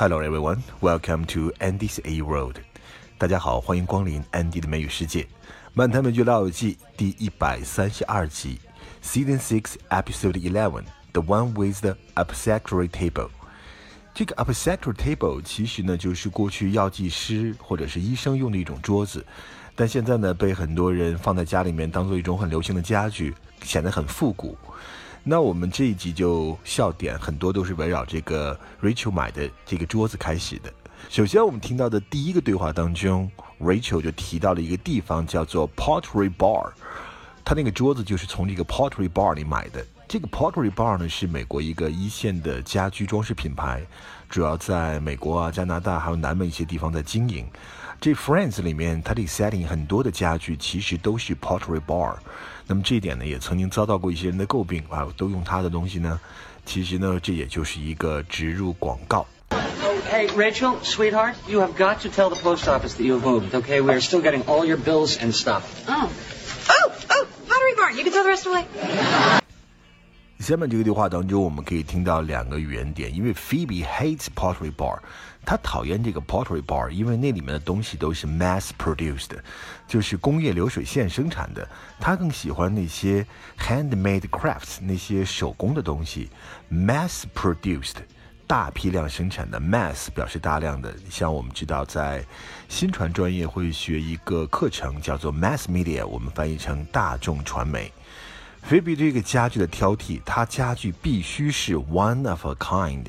Hello everyone, welcome to Andy's A World。大家好，欢迎光临 Andy 的美语世界。漫谈美剧老友记第一百三十二集，Season Six, Episode Eleven, The One with the Upsectory Table。这个 upsectory table 其实呢就是过去药剂师或者是医生用的一种桌子，但现在呢被很多人放在家里面当做一种很流行的家具，显得很复古。那我们这一集就笑点很多都是围绕这个 Rachel 买的这个桌子开始的。首先我们听到的第一个对话当中，Rachel 就提到了一个地方叫做 Pottery Bar，他那个桌子就是从这个 Pottery Bar 里买的。这个 Pottery Barn 呢是美国一个一线的家居装饰品牌，主要在美国啊、加拿大还有南美一些地方在经营。这 Friends 里面它的 setting 很多的家具其实都是 Pottery Barn，那么这一点呢也曾经遭到过一些人的诟病啊，都用它的东西呢，其实呢这也就是一个植入广告。Hey, Rachel, sweetheart, you have got to tell the post office that you have moved, okay? We are still getting all your bills and stuff. Oh. Oh, oh, Pottery Barn. You can throw the rest away. 下面这个对话当中，我们可以听到两个语言点，因为 Phoebe hates Pottery Bar，她讨厌这个 Pottery Bar，因为那里面的东西都是 mass produced，就是工业流水线生产的。她更喜欢那些 handmade crafts，那些手工的东西，mass produced，大批量生产的。mass 表示大量的，像我们知道在新传专业会学一个课程叫做 mass media，我们翻译成大众传媒。菲比这个家具的挑剔，它家具必须是 one of a kind，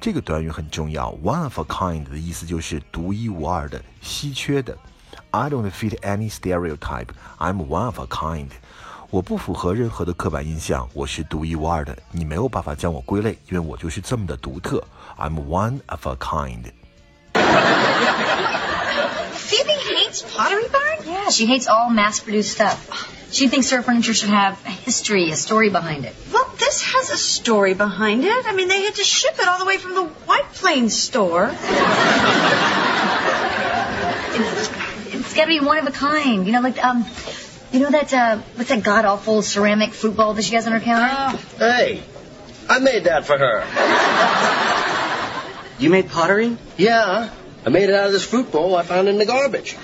这个短语很重要。one of a kind 的意思就是独一无二的、稀缺的。I don't fit any stereotype. I'm one of a kind. 我不符合任何的刻板印象，我是独一无二的。你没有办法将我归类，因为我就是这么的独特。I'm one of a kind. Phoebe hates Pottery Barn? Yeah, she hates all mass-produced stuff. She thinks her furniture should have a history, a story behind it. Well, this has a story behind it. I mean, they had to ship it all the way from the White Plains store. It's, it's got to be one of a kind. You know, like um, you know that uh, what's that god awful ceramic fruit bowl that she has on her counter? Hey, I made that for her. You made pottery? Yeah, I made it out of this fruit bowl I found in the garbage.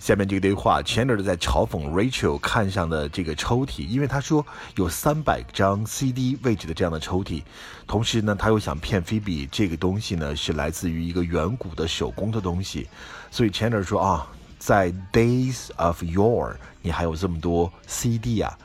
下面这个对话，Chandler 在嘲讽 Rachel 看上的这个抽屉，因为他说有三百张 CD 位置的这样的抽屉，同时呢，他又想骗 Phoebe 这个东西呢是来自于一个远古的手工的东西，所以 Chandler 说啊，在 Days of Your，你还有这么多 CD 啊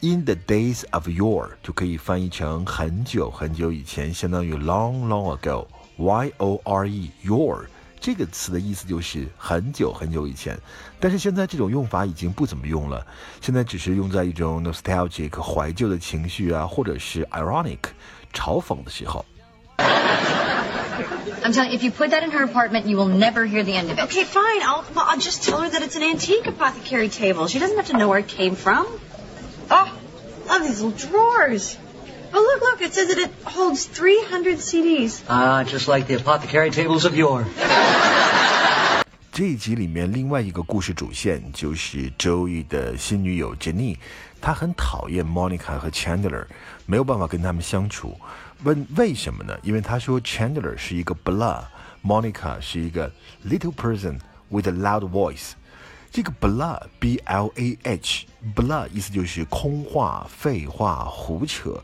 ，In the days of Your 就可以翻译成很久很久以前，相当于 long long ago，Y O R E yore。这个词的意思就是很久很久以前，但是现在这种用法已经不怎么用了，现在只是用在一种 nostalgic 怀旧的情绪啊，或者是 ironic 嘲讽的时候。I'm telling you, if you put that in her apartment, you will never hear the end of it. Okay, fine. I'll, well, I'll just tell her that it's an antique apothecary table. She doesn't have to know where it came from. Oh, love these little drawers. Oh, look, look. It says that it holds 300 CDs. Ah, just like the apothecary tables of yore. 这一集里面另外一个故事主线就是周易的新女友 Jenny，她很讨厌 Monica 和 Chandler，没有办法跟他们相处。问为什么呢？因为她说 Chandler 是一个 blah，Monica 是一个 little person with a loud voice。这个 blah b l a h blah 意思就是空话、废话、胡扯。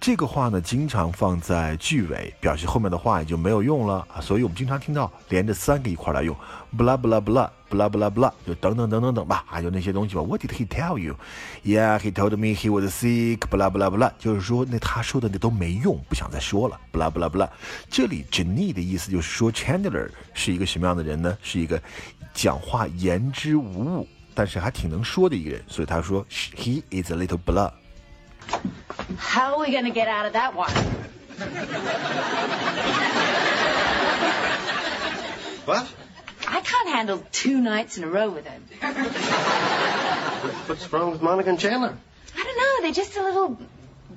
这个话呢，经常放在句尾，表示后面的话也就没有用了啊。所以我们经常听到连着三个一块来用，blah blah blah blah blah blah，就等等等等等吧，啊，就那些东西吧。What did he tell you? Yeah, he told me he was sick. blah blah blah，就是说那他说的那都没用，不想再说了。blah blah blah。这里 Jenny 的意思就是说 Chandler 是一个什么样的人呢？是一个讲话言之无物，但是还挺能说的一个人。所以他说 he is a little blah。How are we going to get out of that one? What? I can't handle two nights in a row with him. What's wrong with Monica and Chandler? I don't know. They're just a little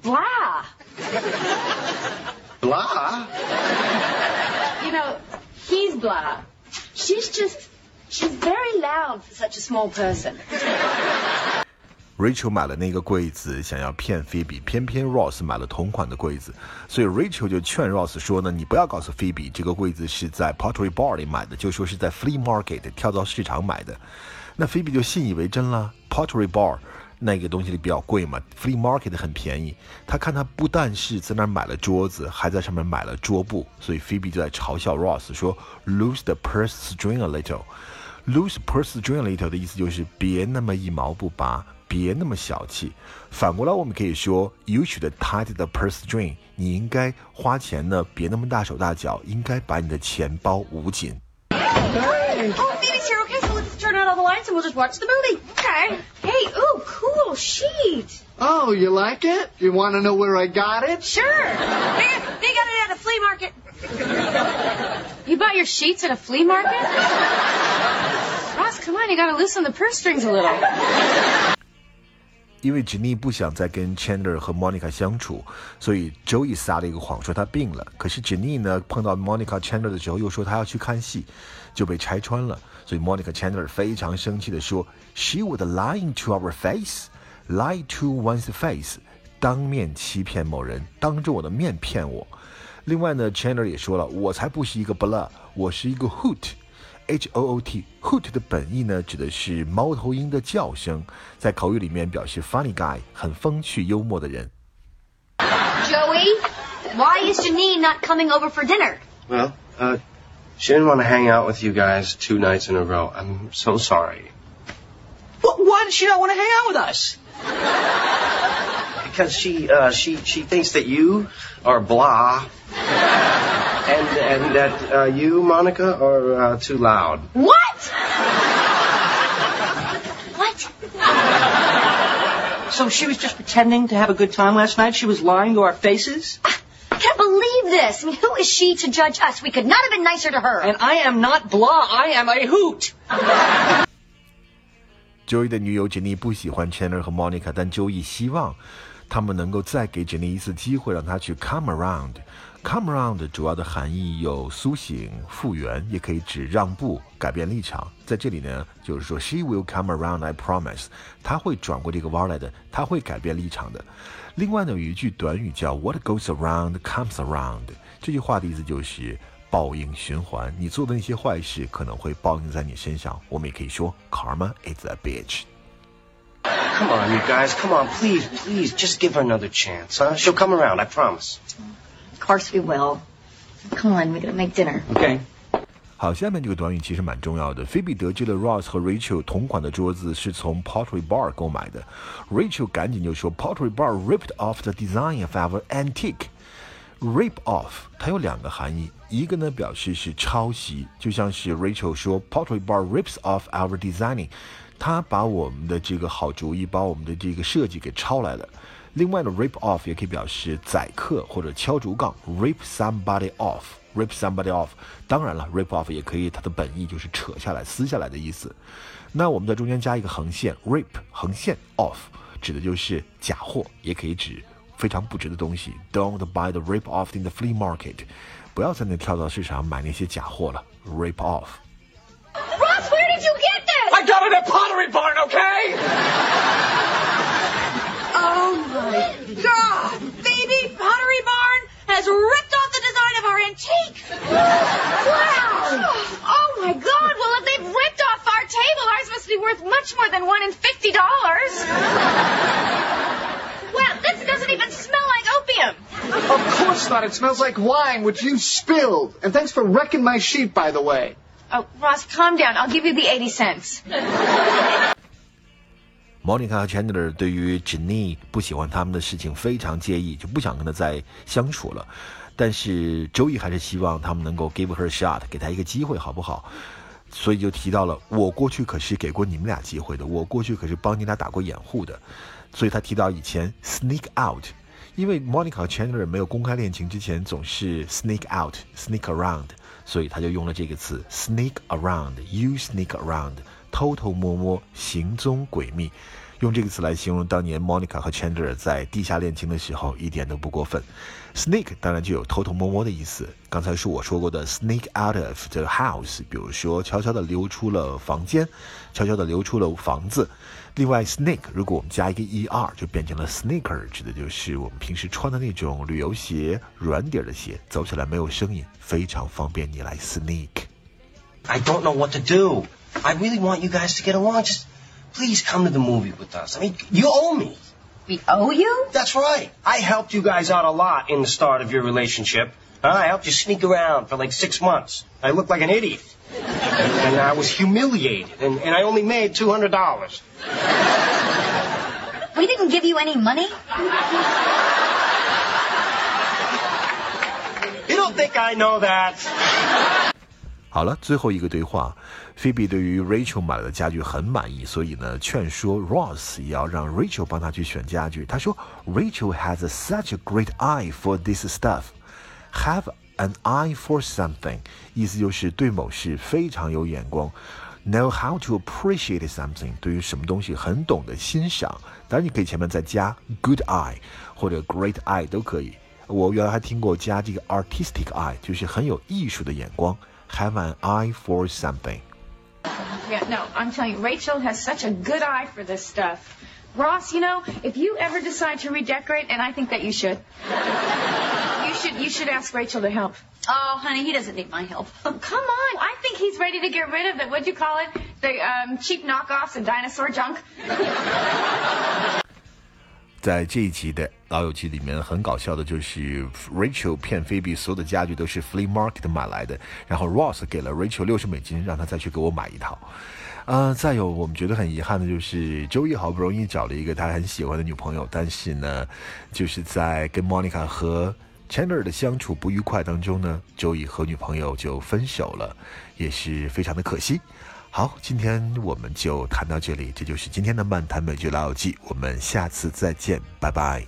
blah. Blah. You know, he's blah. She's just, she's very loud for such a small person. Rachel 买了那个柜子，想要骗 Phoebe，偏偏 Ross 买了同款的柜子，所以 Rachel 就劝 Ross 说呢，你不要告诉 Phoebe 这个柜子是在 Pottery Bar 里买的，就说是在 Flea Market 跳蚤市场买的。那 Phoebe 就信以为真了。Pottery Bar 那个东西里比较贵嘛，Flea Market 很便宜。他看他不但是在那儿买了桌子，还在上面买了桌布，所以 Phoebe 就在嘲笑 Ross 说，Lose the purse string a little。Lose purse string a little 的意思就是别那么一毛不拔。别那么小气。反过来，我们可以说，You should tighten the purse string。你应该花钱呢，别那么大手大脚，应该把你的钱包捂紧。Oh, Phoebe's here. Okay, so let's turn out all the lights and we'll just watch the movie. Okay. Hey, ooh, cool sheet. Oh, you like it? You want to know where I got it? Sure. They, they got it at a flea market. You bought your sheets at a flea market? Ross, come on, you gotta loosen the purse strings a little. 因为 Jenny 不想再跟 Chandler 和 Monica 相处，所以 Joey 撒了一个谎说他病了。可是 Jenny 呢，碰到 Monica Chandler 的时候又说他要去看戏，就被拆穿了。所以 Monica Chandler 非常生气的说：“She would lie to our face, lie to one's face，当面欺骗某人，当着我的面骗我。”另外呢，Chandler 也说了：“我才不是一个 blah，我是一个 hoot。” H O O T hoot 的本意呢，指的是猫头鹰的叫声，在口语里面表示 funny guy，很风趣幽默的人。Joey, why is Janine not coming over for dinner? Well, uh, she didn't want to hang out with you guys two nights in a row. I'm so sorry. Well, why does she not want to hang out with us? Because she, uh, she, she thinks that you are blah. And, and that uh, you, Monica, are uh, too loud. What? what? So she was just pretending to have a good time last night? She was lying to our faces? I can't believe this. I mean, who is she to judge us? We could not have been nicer to her. And I am not blah, I am a hoot. Joey 的女友 Jenny 不喜欢 Chandler 和 Monica，但 Joey 希望他们能够再给 Jenny 一次机会，让她去 come around。 Come around 主要的含义有苏醒、复原，也可以指让步、改变立场。在这里呢，就是说 She will come around, I promise。她会转过这个弯来的，她会改变立场的。另外呢，有一句短语叫 What goes around comes around。这句话的意思就是报应循环，你做的那些坏事可能会报应在你身上。我们也可以说 Karma is a bitch。Come on, you guys. Come on, please, please, just give her another chance, huh? She'll come around, I promise. Of course we will. Come on, we gotta make dinner. Okay. 好，下面这个短语其实蛮重要的。菲比得知了 Ross 和 Rachel 同款的桌子是从 Pottery Bar 购买的，Rachel 赶紧就说 Pottery Bar ripped off the design of our antique。Rip off 它有两个含义，一个呢表示是抄袭，就像是 Rachel 说 Pottery Bar rips off our designing，他把我们的这个好主意，把我们的这个设计给抄来了。 另外呢，rip off 也可以表示宰客或者敲竹杠，rip somebody off，rip somebody off。当然了，rip off 也可以，它的本意就是扯下来、撕下来的意思。那我们在中间加一个横线，rip 横线 off，指的就是假货，也可以指非常不值的东西。Don't buy the rip off in the flea market，不要在那跳蚤市场买那些假货了，rip off。one in fifty dollars. wow, this doesn't even smell like opium. Of course not. It smells like wine, which you spilled. And thanks for wrecking my sheet, by the way. Oh, Ross, calm down. I'll give you the 80 cents. Monica 和 Chandler 对于 Jenny 不喜欢他们的事情非常介意，就不想跟他再相处了。但是 Joey 还是希望他们能够 give her a shot，给他一个机会，好不好？ 所以就提到了我过去可是给过你们俩机会的，我过去可是帮你俩打过掩护的。所以他提到以前 sneak out，因为 Monica 和 Chandler 没有公开恋情之前总是 sneak out，sneak around，所以他就用了这个词 sneak around，you sneak around。偷偷摸摸、行踪诡秘，用这个词来形容当年 Monica 和 Chandler 在地下恋情的时候，一点都不过分。Sneak 当然就有偷偷摸摸的意思。刚才是我说过的 sneak out of the house，比如说悄悄地溜出了房间，悄悄地溜出了房子。另外，sneak 如果我们加一个 er，就变成了 sneaker，指的就是我们平时穿的那种旅游鞋，软底的鞋，走起来没有声音，非常方便你来 sneak。I don't know what to do. I really want you guys to get along. Please come to the movie with us. I mean, you owe me. We owe you? That's right. I helped you guys out a lot in the start of your relationship. I helped you sneak around for like six months. I looked like an idiot. And I was humiliated. And, and I only made $200. We didn't give you any money. You don't think I know that? 好了，最后一个对话，菲比对于 Rachel 买的家具很满意，所以呢，劝说 Ross 也要让 Rachel 帮他去选家具。他说，Rachel has such a great eye for this stuff. Have an eye for something，意思就是对某事非常有眼光。Know how to appreciate something，对于什么东西很懂得欣赏。当然，你可以前面再加 good eye 或者 great eye 都可以。我原来还听过加这个 artistic eye，就是很有艺术的眼光。Have an eye for something. Yeah, no, I'm telling you, Rachel has such a good eye for this stuff. Ross, you know, if you ever decide to redecorate, and I think that you should, you should you should ask Rachel to help. Oh, honey, he doesn't need my help. Come on, I think he's ready to get rid of the what'd you call it? The um, cheap knockoffs and dinosaur junk. 在这一集的《老友记》里面，很搞笑的就是 Rachel 骗菲比，所有的家具都是 flea market 买来的，然后 Ross 给了 Rachel 六十美金，让他再去给我买一套。呃，再有我们觉得很遗憾的就是周一好不容易找了一个他很喜欢的女朋友，但是呢，就是在跟 Monica 和 Chandler 的相处不愉快当中呢，周一和女朋友就分手了，也是非常的可惜。好，今天我们就谈到这里，这就是今天的漫谈美剧老友记，我们下次再见，拜拜。